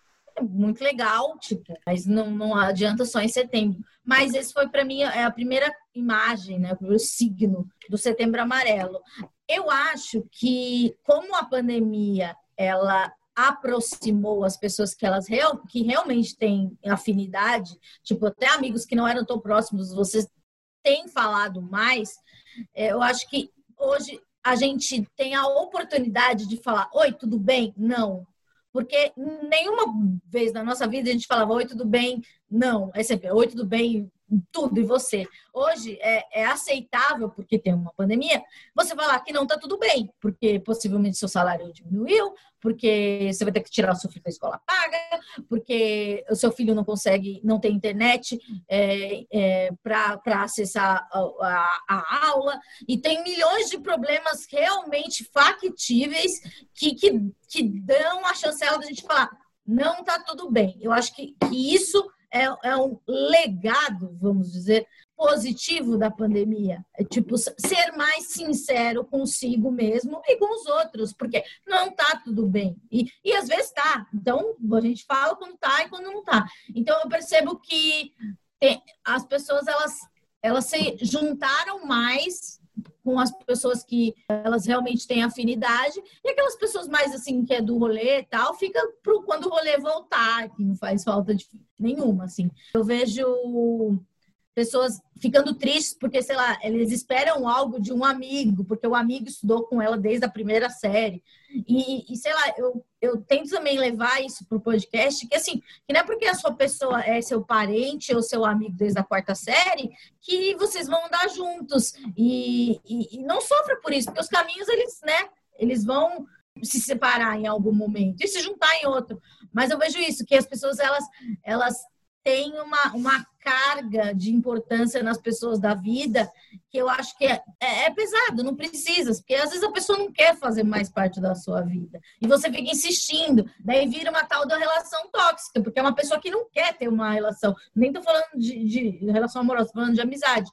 muito legal, tipo, mas não, não adianta só em setembro. Mas esse foi para mim é a primeira imagem, né, o primeiro signo do setembro amarelo. Eu acho que como a pandemia ela aproximou as pessoas que elas real, que realmente têm afinidade, tipo até amigos que não eram tão próximos, vocês têm falado mais. É, eu acho que hoje a gente tem a oportunidade de falar: Oi, tudo bem? Não, porque nenhuma vez na nossa vida a gente falava oi, tudo bem? Não, é sempre oi, tudo bem? tudo e você. Hoje é, é, aceitável, porque tem uma pandemia, você falar que não está tudo bem, porque possivelmente seu salário diminuiu, porque você vai ter que tirar o seu filho da escola paga, porque o seu filho não consegue, não tem internet é, é, para acessar a, a, a, aula, e tem milhões de problemas realmente factíveis que, que, que dão a chancela da gente falar não está tudo bem. Eu acho que, que isso é, é um legado, vamos dizer, positivo da pandemia. É tipo ser mais sincero consigo mesmo e com os outros, porque não tá tudo bem. E, e às vezes tá. Então a gente fala quando tá e quando não tá. Então eu percebo que tem, as pessoas elas elas se juntaram mais com as pessoas que elas realmente têm afinidade e aquelas pessoas mais assim que é do rolê e tal, fica pro quando o rolê voltar, que não faz falta de nenhuma, assim. Eu vejo pessoas ficando tristes porque, sei lá, eles esperam algo de um amigo, porque o amigo estudou com ela desde a primeira série. E, e sei lá, eu, eu tento também levar isso para o podcast, que assim, que não é porque a sua pessoa é seu parente ou seu amigo desde a quarta série, que vocês vão andar juntos. E, e, e não sofra por isso, porque os caminhos, eles, né, eles vão se separar em algum momento e se juntar em outro. Mas eu vejo isso, que as pessoas, elas, elas tem uma, uma carga de importância nas pessoas da vida que eu acho que é, é, é, pesado, não precisa, porque às vezes a pessoa não quer fazer mais parte da sua vida. E você fica insistindo, daí vira uma tal da relação tóxica, porque é uma pessoa que não quer ter uma relação. Nem tô falando de, de relação amorosa, tô falando de amizade.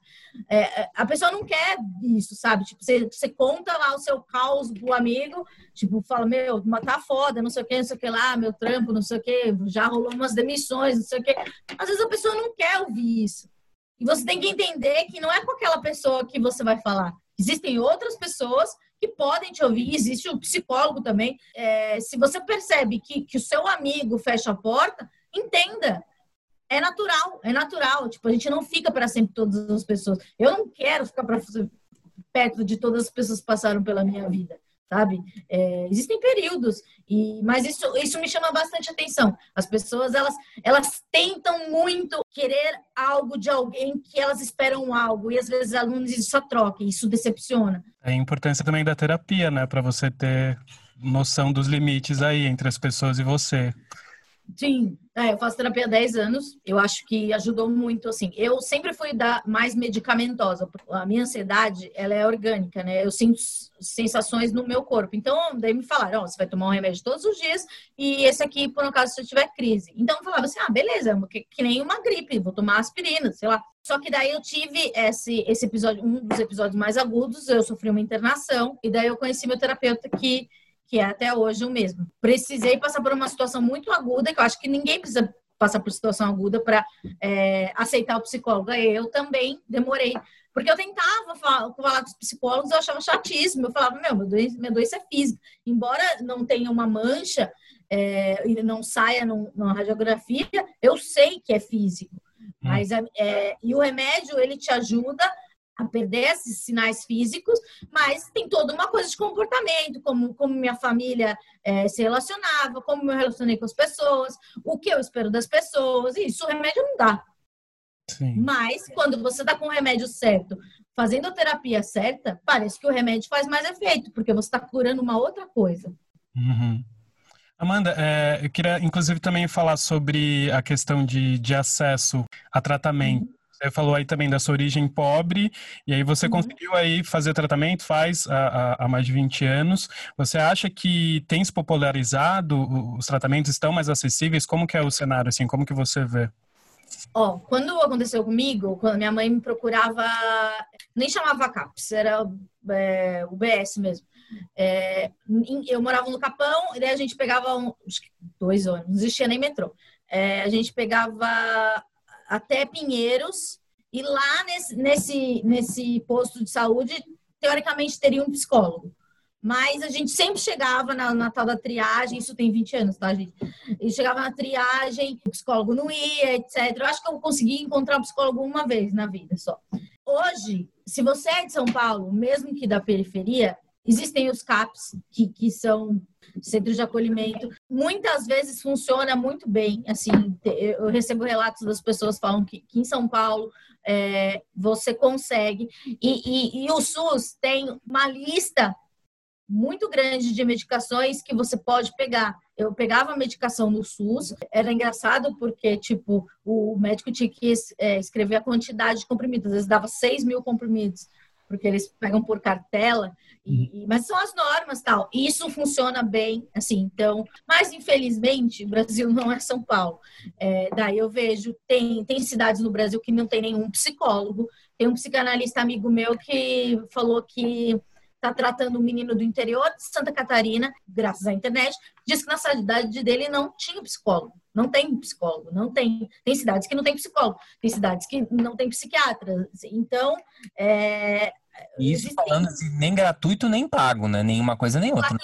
É, é a pessoa não quer isso, sabe? Tipo, você, você conta lá o seu caos pro amigo, tipo, fala, meu, tá foda, não sei o que, não sei o que lá, meu trampo, não sei o que, já rolou umas demissões, não sei o que. Às vezes a pessoa não quer ouvir isso. E você tem que entender que não é com aquela pessoa que você vai falar. Existem outras pessoas que podem te ouvir, existe o um psicólogo também. É, se você percebe que, que o seu amigo fecha a porta, entenda. É natural, é natural. Tipo, a gente não fica para sempre todas as pessoas. Eu não quero ficar pra, perto de todas as pessoas que passaram pela minha vida sabe? É, existem períodos, e, mas isso, isso me chama bastante atenção. As pessoas, elas, elas tentam muito querer algo de alguém que elas esperam algo, e às vezes alunos só trocam, isso decepciona. A importância também da terapia, né? Para você ter noção dos limites aí entre as pessoas e você. Sim, é, eu faço terapia há 10 anos, eu acho que ajudou muito, assim, eu sempre fui da mais medicamentosa, a minha ansiedade, ela é orgânica, né, eu sinto sensações no meu corpo, então, daí me falaram, oh, você vai tomar um remédio todos os dias, e esse aqui, por um caso, se eu tiver crise, então eu falava assim, ah, beleza, é que, que nem uma gripe, vou tomar aspirina, sei lá, só que daí eu tive esse, esse episódio, um dos episódios mais agudos, eu sofri uma internação, e daí eu conheci meu terapeuta que que é até hoje o mesmo. Precisei passar por uma situação muito aguda, que eu acho que ninguém precisa passar por situação aguda para é, aceitar o psicólogo. Eu também demorei. Porque eu tentava falar, falar com os psicólogos, eu achava chatíssimo. Eu falava, meu, meu doença, minha doença é física. Embora não tenha uma mancha é, e não saia na radiografia, eu sei que é físico. Hum. Mas, é, e o remédio, ele te ajuda a perder esses sinais físicos, mas tem toda uma coisa de comportamento, como, como minha família é, se relacionava, como eu relacionei com as pessoas, o que eu espero das pessoas, e isso o remédio não dá. Sim. Mas quando você está com o remédio certo, fazendo a terapia certa, parece que o remédio faz mais efeito, porque você está curando uma outra coisa. Uhum. Amanda, é, eu queria inclusive também falar sobre a questão de, de acesso a tratamento. Uhum. Você falou aí também da sua origem pobre, e aí você uhum. conseguiu aí fazer tratamento faz há, mais de 20 anos. Você acha que tem se popularizado, os tratamentos estão mais acessíveis? Como que é o cenário, assim, como que você vê? Ó, quando aconteceu comigo, quando minha mãe me procurava, nem chamava CAPS, era é, o BS mesmo. É, eu morava no Capão, e daí a gente pegava um, dois ônibus, não existia nem metrô. É, a gente pegava até Pinheiros, e lá nesse, nesse, nesse posto de saúde, teoricamente, teria um psicólogo. Mas a gente sempre chegava na, na tal da triagem, isso tem 20 anos, tá, gente? E chegava na triagem, o psicólogo não ia, etc. Eu acho que eu consegui encontrar um psicólogo uma vez na vida só. Hoje, se você é de São Paulo, mesmo que da periferia, existem os CAPs, que, que são centros de acolhimento. Muitas vezes funciona muito bem. Assim, eu recebo relatos das pessoas falam que, que em São Paulo é, você consegue. E, e, e o SUS tem uma lista muito grande de medicações que você pode pegar. Eu pegava a medicação no SUS, era engraçado porque, tipo, o médico tinha que é, escrever a quantidade de comprimidos, às vezes dava 6 mil comprimidos. Porque eles pegam por cartela, e, mas são as normas tal. E isso funciona bem, assim, então. Mas infelizmente, o Brasil não é São Paulo. É, daí eu vejo, tem, tem cidades no Brasil que não tem nenhum psicólogo. Tem um psicanalista amigo meu que falou que está tratando um menino do interior de Santa Catarina, graças à internet, diz que na cidade dele não tinha psicólogo. Não tem psicólogo, não tem. Tem cidades que não tem psicólogo, tem cidades que não tem psiquiatra. Então, é, isso Existem... falando assim, nem gratuito nem pago, né? Nenhuma coisa nem outra.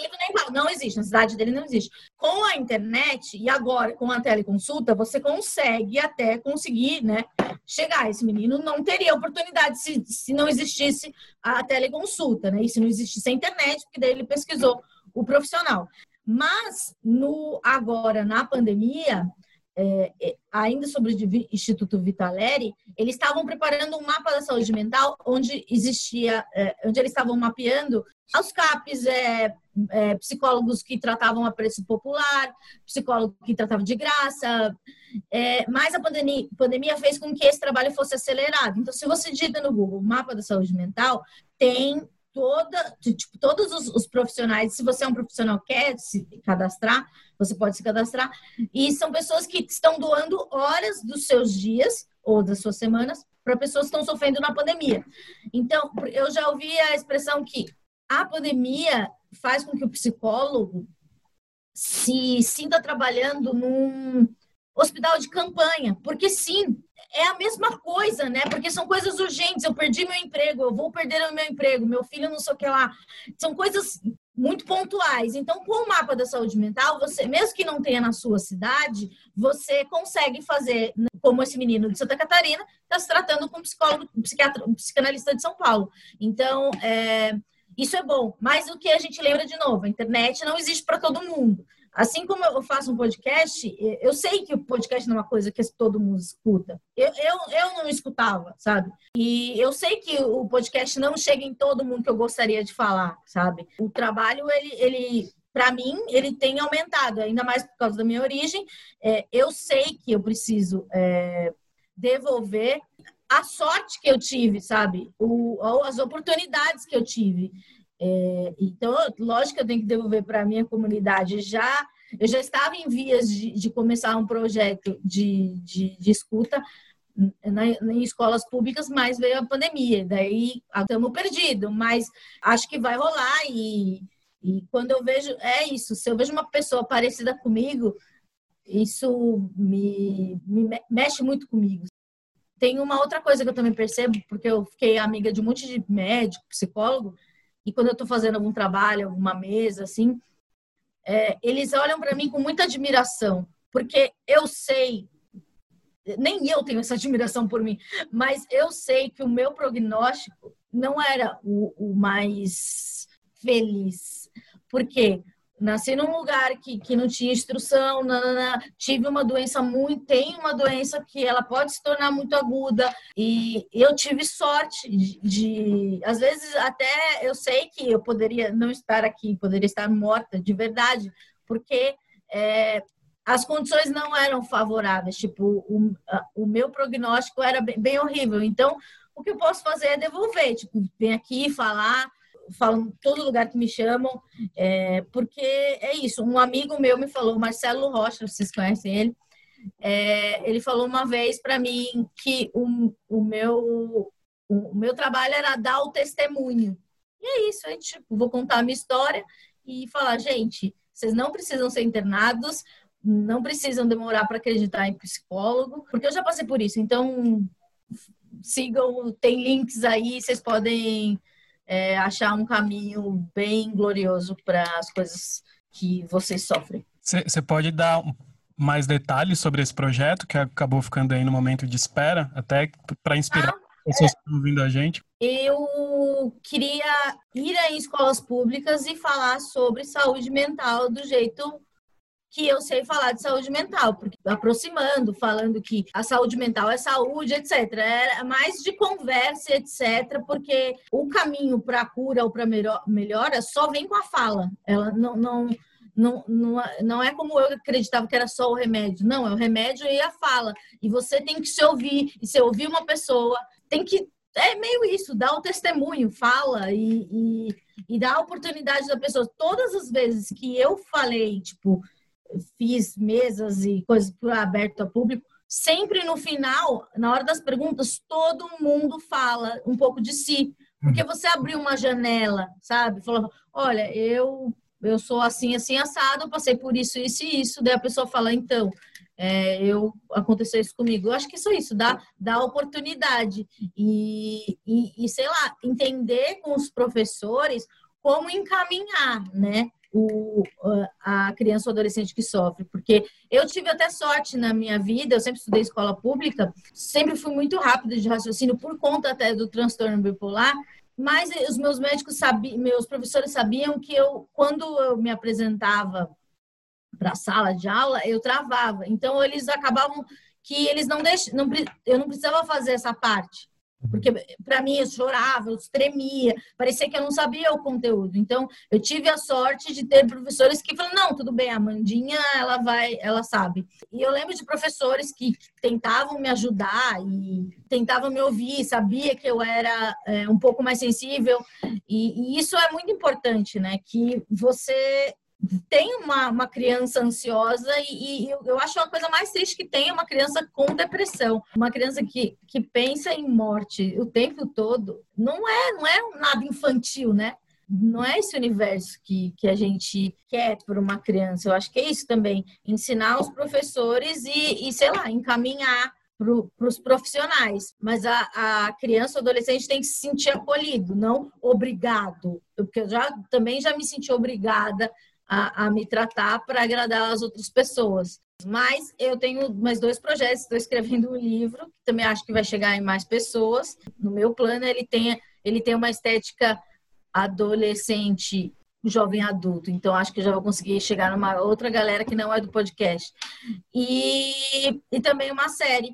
Não existe. Na cidade dele não existe. Com a internet e agora com a teleconsulta, você consegue até conseguir, né? Chegar. Esse menino não teria oportunidade se, se não existisse a teleconsulta, né? E se não existisse a internet, porque daí ele pesquisou o profissional. Mas no agora na pandemia, é, é, ainda sobre o Instituto Vitaleri, eles estavam preparando um mapa da saúde mental onde existia, é, onde eles estavam mapeando os CAPs, é, é, psicólogos que tratavam a preço popular, psicólogo que tratava de graça, é, mas a pandemia, pandemia fez com que esse trabalho fosse acelerado. Então, se você digita no Google mapa da saúde mental, tem toda, tipo, todos os, os, profissionais, se você é um profissional que quer se cadastrar, você pode se cadastrar, e são pessoas que estão doando horas dos seus dias ou das suas semanas para pessoas que estão sofrendo na pandemia. Então, eu já ouvi a expressão que a pandemia faz com que o psicólogo se sinta trabalhando num hospital de campanha, porque sim, é a mesma coisa, né? Porque são coisas urgentes. Eu perdi meu emprego, eu vou perder o meu emprego, meu filho não sei o que lá. São coisas muito pontuais. Então, com o mapa da saúde mental, você, mesmo que não tenha na sua cidade, você consegue fazer, como esse menino de Santa Catarina, está se tratando com um psicólogo, um psiquiatra, um psicanalista de São Paulo. Então, é, isso é bom. Mas o que a gente lembra de novo, a internet não existe para todo mundo. Assim como eu faço um podcast, eu sei que o podcast não é uma coisa que todo mundo escuta. Eu, eu, eu não escutava, sabe? E eu sei que o podcast não chega em todo mundo que eu gostaria de falar, sabe? O trabalho, ele, ele para mim, ele tem aumentado, ainda mais por causa da minha origem. É, eu sei que eu preciso é, devolver a sorte que eu tive, sabe? O, as oportunidades que eu tive. É, então, lógico que eu tenho que devolver para a minha comunidade. Já eu já estava em vias de, de começar um projeto de, de, de escuta na, em escolas públicas, mas veio a pandemia. Daí estamos perdidos, mas acho que vai rolar. E, e quando eu vejo, é isso: se eu vejo uma pessoa parecida comigo, isso me, me mexe muito comigo. Tem uma outra coisa que eu também percebo, porque eu fiquei amiga de um monte de médico, psicólogo, e quando eu estou fazendo algum trabalho, alguma mesa, assim, é, eles olham para mim com muita admiração, porque eu sei, nem eu tenho essa admiração por mim, mas eu sei que o meu prognóstico não era o, o mais feliz. Por quê? Nasci num lugar que, que não tinha instrução, nanana, tive uma doença muito, tem uma doença que ela pode se tornar muito aguda. E eu tive sorte de, de, às vezes até eu sei que eu poderia não estar aqui, poderia estar morta de verdade, porque é, as condições não eram favoráveis, tipo, o, o meu prognóstico era bem, bem horrível, então o que eu posso fazer é devolver, tipo, vem aqui falar falam todo lugar que me chamam, é, porque é isso. Um amigo meu me falou, Marcelo Rocha, vocês conhecem ele, é, ele falou uma vez para mim que o, o, meu, o meu trabalho era dar o testemunho. E é isso, eu tipo, vou contar a minha história e falar, gente, vocês não precisam ser internados, não precisam demorar para acreditar em psicólogo, porque eu já passei por isso. Então, sigam, tem links aí, vocês podem é, achar um caminho bem glorioso para as coisas que vocês sofrem. Você pode dar mais detalhes sobre esse projeto que acabou ficando aí no momento de espera, até para inspirar ah, pessoas é. que estão ouvindo a gente? Eu queria ir em escolas públicas e falar sobre saúde mental do jeito que eu sei falar de saúde mental, porque aproximando, falando que a saúde mental é saúde, etc. É mais de conversa, etc. Porque o caminho para cura ou para melhora só vem com a fala. Ela não, não, não, não, não é como eu acreditava que era só o remédio. Não, é o remédio e a fala. E você tem que se ouvir. E se ouvir uma pessoa, tem que é meio isso, dá o testemunho, fala e, e, e dá a oportunidade da pessoa. Todas as vezes que eu falei, tipo, fiz mesas e coisas aberto ao público, sempre no final, na hora das perguntas, todo mundo fala um pouco de si. Porque você abriu uma janela, sabe? Falou, olha, eu eu sou assim, assim, assado, passei por isso, isso e isso. Daí a pessoa fala, então, é, eu aconteceu isso comigo. Eu acho que isso é isso, dá, dá oportunidade. E, e, e, sei lá, entender com os professores como encaminhar, né? O, a criança ou adolescente que sofre, porque eu tive até sorte na minha vida, eu sempre estudei escola pública, sempre fui muito rápido de raciocínio por conta até do transtorno bipolar, mas os meus médicos sabiam, meus professores sabiam que eu, quando eu me apresentava para a sala de aula, eu travava. Então eles acabavam que eles não deixam, não, eu não precisava fazer essa parte. Porque para mim eu chorava, eu tremia, parecia que eu não sabia o conteúdo. Então eu tive a sorte de ter professores que falaram: não, tudo bem, a Mandinha ela vai, ela sabe. E eu lembro de professores que tentavam me ajudar e tentavam me ouvir, sabia que eu era é, um pouco mais sensível. E, e isso é muito importante, né? Que você tem uma, uma criança ansiosa e, e, eu acho uma coisa mais triste que tem uma criança com depressão, uma criança que, que pensa em morte o tempo todo. Não é, não é nada infantil, né? Não é esse universo que, que a gente quer para uma criança. Eu acho que é isso também, ensinar os professores e, e sei lá, encaminhar para os profissionais, mas a, a criança ou adolescente tem que se sentir acolhido, não obrigado. Porque eu já também já me senti obrigada a, a me tratar para agradar as outras pessoas. Mas eu tenho mais dois projetos, estou escrevendo um livro, que também acho que vai chegar em mais pessoas. No meu plano, ele tem, ele tem uma estética adolescente, jovem adulto. Então, acho que já vou conseguir chegar numa outra galera que não é do podcast. E, e também uma série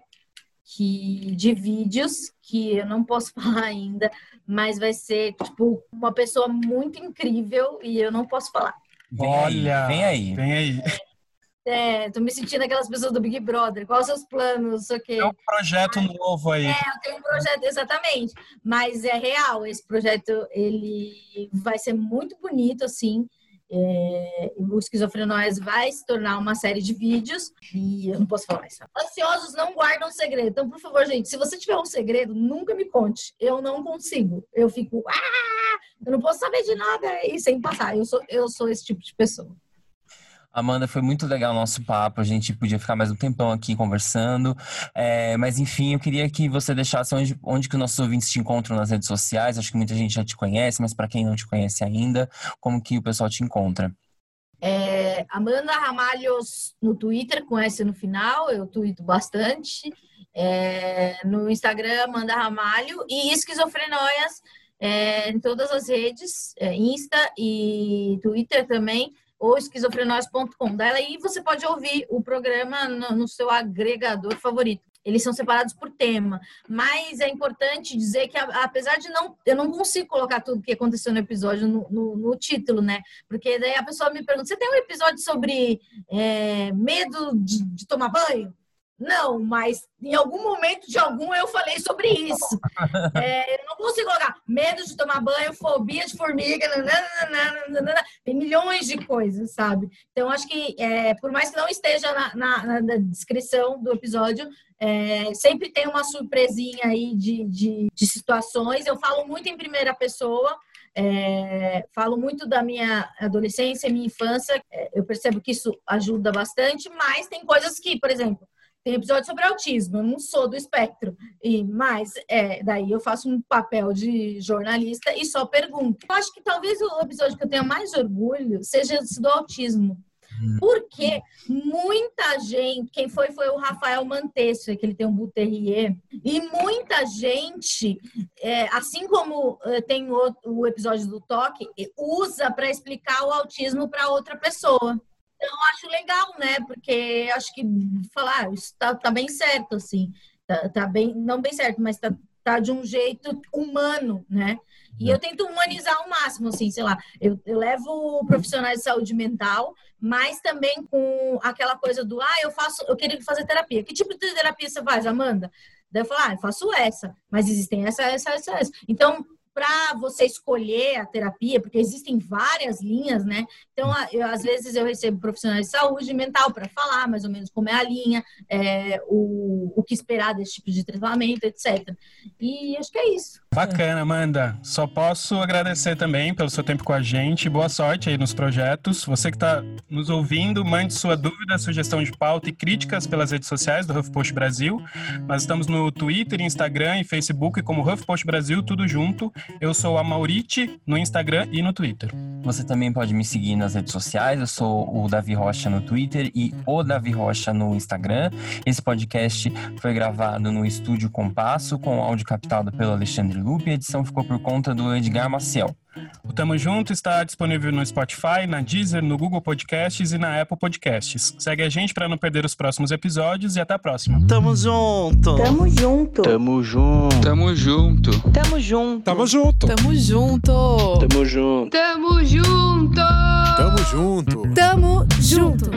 que, de vídeos que eu não posso (laughs) falar ainda, mas vai ser, tipo, uma pessoa muito incrível e eu não posso falar. Vem Olha, aí, vem aí. Vem aí. É, tô me sentindo aquelas pessoas do Big Brother. Quais os seus planos? O quê? É um projeto Mas, novo aí. É, eu tenho um projeto, exatamente. Mas é real, esse projeto, ele vai ser muito bonito, assim. É, o Esquizofrenóias vai se tornar uma série de vídeos e eu não posso falar isso. Ansiosos não guardam segredo. Então, por favor, gente, se você tiver um segredo, nunca me conte. Eu não consigo. Eu fico, ah, eu não posso saber de nada e sem passar. Eu sou, eu sou esse tipo de pessoa. Amanda, foi muito legal o nosso papo. A gente podia ficar mais um tempão aqui conversando. É, mas, enfim, eu queria que você deixasse onde, onde que nossos ouvintes te encontram nas redes sociais. Acho que muita gente já te conhece, mas para quem não te conhece ainda, como que o pessoal te encontra? É, Amanda Ramalhos no Twitter, com S no final, eu tuito bastante. É, no Instagram, Amanda Ramalho. E Esquizofrenóias é, em todas as redes, é, Insta e Twitter também ou esquizofrenóis.com. Daí você pode ouvir o programa no, no seu agregador favorito eles são separados por tema. Mas é importante dizer que, apesar de não. Eu não consigo colocar tudo que aconteceu no episódio no, no, no título, né? Porque daí a pessoa me pergunta: você tem um episódio sobre é, medo de, de tomar banho? Não, mas em algum momento de algum eu falei sobre isso. (laughs) É, eu não consigo colocar medo de tomar banho, fobia de formiga, nananana, tem milhões de coisas, sabe? Então, acho que, é, por mais que não esteja na, na, na descrição do episódio, é, sempre tem uma surpresinha aí de, de, de, situações. Eu falo muito em primeira pessoa. É, falo muito da minha adolescência, minha infância. É, eu percebo que isso ajuda bastante, mas tem coisas que, por exemplo, tem episódio sobre autismo, eu não sou do espectro, e mas é, daí eu faço um papel de jornalista e só pergunto. Eu acho que talvez o episódio que eu tenha mais orgulho seja esse do autismo. Hum. Porque muita gente, quem foi foi o Rafael Mantesso, que ele tem um Buterrier, e muita gente, é, assim como é, tem o, o episódio do toque, usa para explicar o autismo para outra pessoa. Então, acho legal, né? Porque acho que falar, ah, isso tá, tá bem certo, assim. Tá, tá, bem, não bem certo, mas tá, tá de um jeito humano, né? E eu tento humanizar ao máximo, assim, sei lá, eu, eu levo profissionais de saúde mental, mas também com aquela coisa do, ah, eu faço, eu queria fazer terapia. Que tipo de terapia você faz, Amanda? Daí eu falo, ah, eu faço essa, mas existem essa, essa, essa, essa. Então, para você escolher a terapia, porque existem várias linhas, né? Então, eu, às vezes eu recebo profissionais de saúde mental para falar mais ou menos como é a linha, é, o, o que esperar desse tipo de tratamento, etc. E acho que é isso. Bacana, Amanda. Só posso agradecer também pelo seu tempo com a gente. Boa sorte aí nos projetos. Você que está nos ouvindo, mande sua dúvida, sugestão de pauta e críticas pelas redes sociais do HuffPost Brasil. Nós estamos no Twitter, Instagram e Facebook como HuffPost Brasil, tudo junto. Eu sou a Maurite no Instagram e no Twitter. Você também pode me seguir nas redes sociais. Eu sou o Davi Rocha no Twitter e o Davi Rocha no Instagram. Esse podcast foi gravado no Estúdio Compasso com áudio captado pelo Alexandre Lupe. A edição ficou por conta do Edgar Maciel. O Tamo Junto está disponível no Spotify, na Deezer, no Google Podcasts e na Apple Podcasts. Segue a gente para não perder os próximos episódios e até a próxima. Tamo junto. Tamo junto. Tamo junto. Tamo junto. Tamo junto. Tamo junto. Tamo junto. Tamo junto. Tamo junto. Tamo junto. Tamo junto.